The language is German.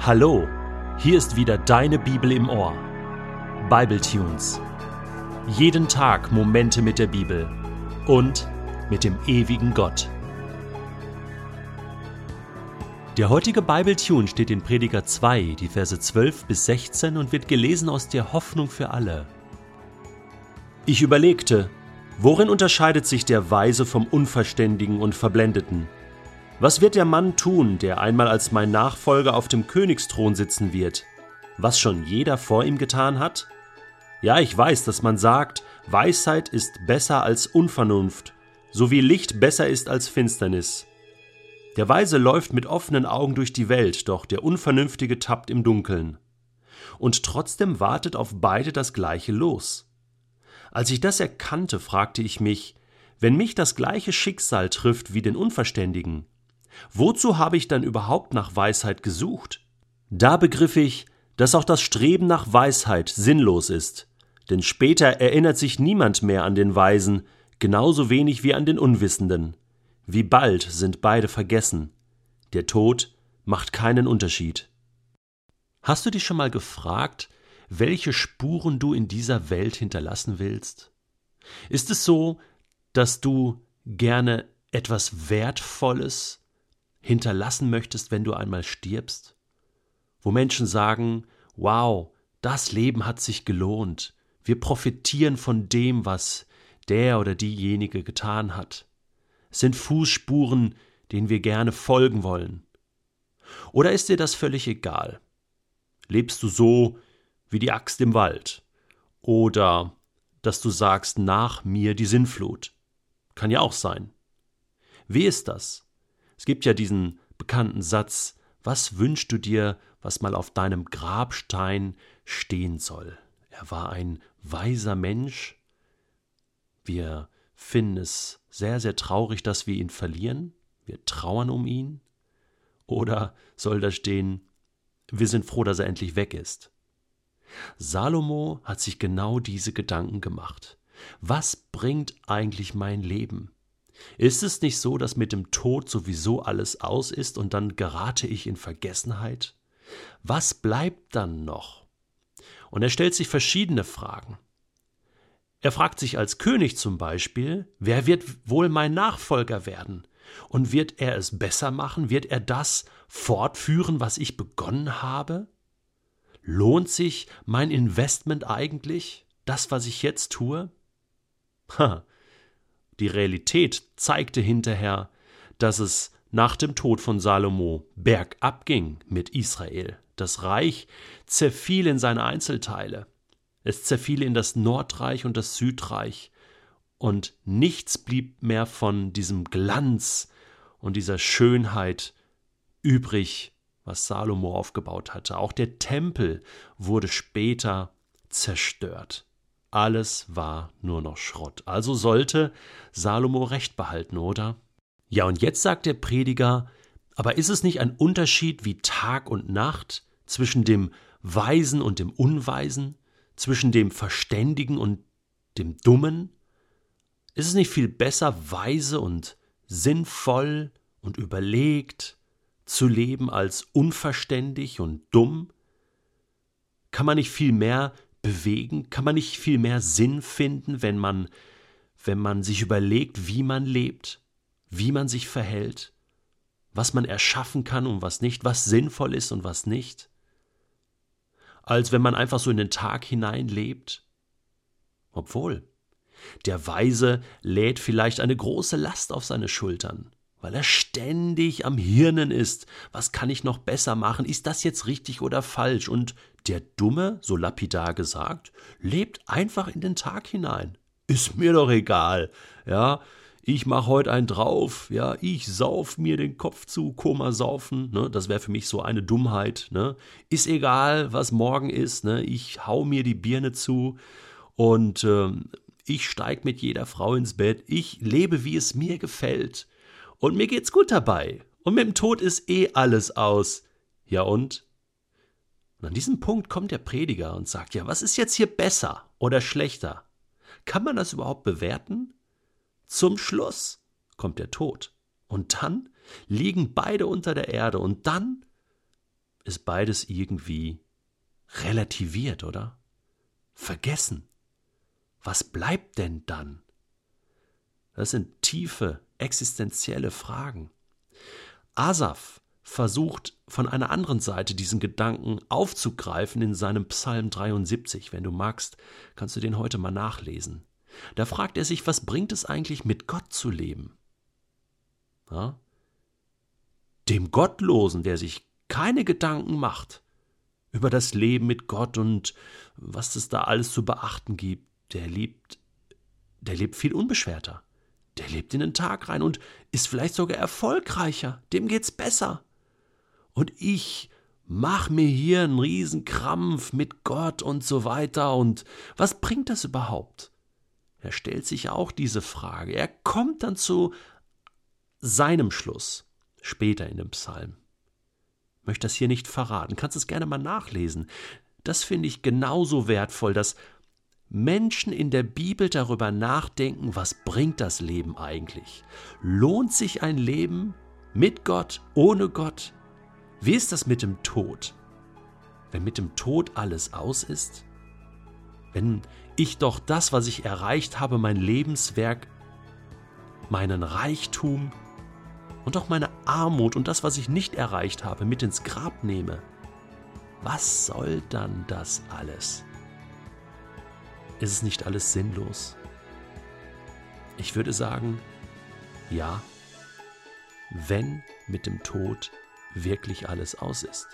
Hallo, hier ist wieder deine Bibel im Ohr. Bible Tunes. Jeden Tag Momente mit der Bibel und mit dem ewigen Gott. Der heutige Bible Tune steht in Prediger 2, die Verse 12 bis 16 und wird gelesen aus der Hoffnung für alle. Ich überlegte, worin unterscheidet sich der Weise vom Unverständigen und Verblendeten? Was wird der Mann tun, der einmal als mein Nachfolger auf dem Königsthron sitzen wird? Was schon jeder vor ihm getan hat? Ja, ich weiß, dass man sagt, Weisheit ist besser als Unvernunft, so wie Licht besser ist als Finsternis. Der Weise läuft mit offenen Augen durch die Welt, doch der Unvernünftige tappt im Dunkeln. Und trotzdem wartet auf beide das gleiche Los. Als ich das erkannte, fragte ich mich, wenn mich das gleiche Schicksal trifft wie den Unverständigen, Wozu habe ich dann überhaupt nach Weisheit gesucht? Da begriff ich, dass auch das Streben nach Weisheit sinnlos ist, denn später erinnert sich niemand mehr an den Weisen, genauso wenig wie an den Unwissenden. Wie bald sind beide vergessen. Der Tod macht keinen Unterschied. Hast du dich schon mal gefragt, welche Spuren du in dieser Welt hinterlassen willst? Ist es so, dass du gerne etwas Wertvolles, hinterlassen möchtest, wenn du einmal stirbst? Wo Menschen sagen, wow, das Leben hat sich gelohnt, wir profitieren von dem, was der oder diejenige getan hat. Es sind Fußspuren, denen wir gerne folgen wollen. Oder ist dir das völlig egal? Lebst du so wie die Axt im Wald? Oder dass du sagst, nach mir die Sinnflut? Kann ja auch sein. Wie ist das? Es gibt ja diesen bekannten Satz, was wünschst du dir, was mal auf deinem Grabstein stehen soll? Er war ein weiser Mensch. Wir finden es sehr, sehr traurig, dass wir ihn verlieren. Wir trauern um ihn. Oder soll da stehen, wir sind froh, dass er endlich weg ist. Salomo hat sich genau diese Gedanken gemacht. Was bringt eigentlich mein Leben? Ist es nicht so, dass mit dem Tod sowieso alles aus ist und dann gerate ich in Vergessenheit? Was bleibt dann noch? Und er stellt sich verschiedene Fragen. Er fragt sich als König zum Beispiel, wer wird wohl mein Nachfolger werden? Und wird er es besser machen? Wird er das fortführen, was ich begonnen habe? Lohnt sich mein Investment eigentlich, das, was ich jetzt tue? Ha, die Realität zeigte hinterher, dass es nach dem Tod von Salomo bergab ging mit Israel. Das Reich zerfiel in seine Einzelteile. Es zerfiel in das Nordreich und das Südreich. Und nichts blieb mehr von diesem Glanz und dieser Schönheit übrig, was Salomo aufgebaut hatte. Auch der Tempel wurde später zerstört. Alles war nur noch Schrott. Also sollte Salomo recht behalten, oder? Ja, und jetzt sagt der Prediger, aber ist es nicht ein Unterschied wie Tag und Nacht zwischen dem Weisen und dem Unweisen, zwischen dem Verständigen und dem Dummen? Ist es nicht viel besser, weise und sinnvoll und überlegt zu leben als unverständig und dumm? Kann man nicht viel mehr bewegen? Kann man nicht viel mehr Sinn finden, wenn man, wenn man sich überlegt, wie man lebt, wie man sich verhält, was man erschaffen kann und was nicht, was sinnvoll ist und was nicht? Als wenn man einfach so in den Tag hinein lebt? Obwohl, der Weise lädt vielleicht eine große Last auf seine Schultern weil er ständig am Hirnen ist. Was kann ich noch besser machen? Ist das jetzt richtig oder falsch? Und der Dumme, so lapidar gesagt, lebt einfach in den Tag hinein. Ist mir doch egal. Ja, ich mach heute einen drauf, ja, ich sauf mir den Kopf zu, Koma saufen, ne, das wäre für mich so eine Dummheit, ne. Ist egal, was morgen ist, ne, ich hau mir die Birne zu und ähm, ich steig mit jeder Frau ins Bett, ich lebe, wie es mir gefällt. Und mir geht's gut dabei. Und mit dem Tod ist eh alles aus. Ja und? Und an diesem Punkt kommt der Prediger und sagt, ja, was ist jetzt hier besser oder schlechter? Kann man das überhaupt bewerten? Zum Schluss kommt der Tod. Und dann liegen beide unter der Erde. Und dann ist beides irgendwie relativiert, oder? Vergessen. Was bleibt denn dann? Das sind tiefe, existenzielle Fragen. Asaf versucht von einer anderen Seite diesen Gedanken aufzugreifen in seinem Psalm 73. Wenn du magst, kannst du den heute mal nachlesen. Da fragt er sich, was bringt es eigentlich, mit Gott zu leben? Ja? Dem Gottlosen, der sich keine Gedanken macht über das Leben mit Gott und was es da alles zu beachten gibt, der lebt, der lebt viel unbeschwerter. Der lebt in den Tag rein und ist vielleicht sogar erfolgreicher. Dem geht's besser. Und ich mach mir hier einen Riesenkrampf mit Gott und so weiter. Und was bringt das überhaupt? Er stellt sich auch diese Frage. Er kommt dann zu seinem Schluss später in dem Psalm. Ich möchte das hier nicht verraten. Kannst es gerne mal nachlesen. Das finde ich genauso wertvoll, dass Menschen in der Bibel darüber nachdenken, was bringt das Leben eigentlich? Lohnt sich ein Leben mit Gott, ohne Gott? Wie ist das mit dem Tod? Wenn mit dem Tod alles aus ist? Wenn ich doch das, was ich erreicht habe, mein Lebenswerk, meinen Reichtum und auch meine Armut und das, was ich nicht erreicht habe, mit ins Grab nehme, was soll dann das alles? Ist es nicht alles sinnlos? Ich würde sagen, ja, wenn mit dem Tod wirklich alles aus ist.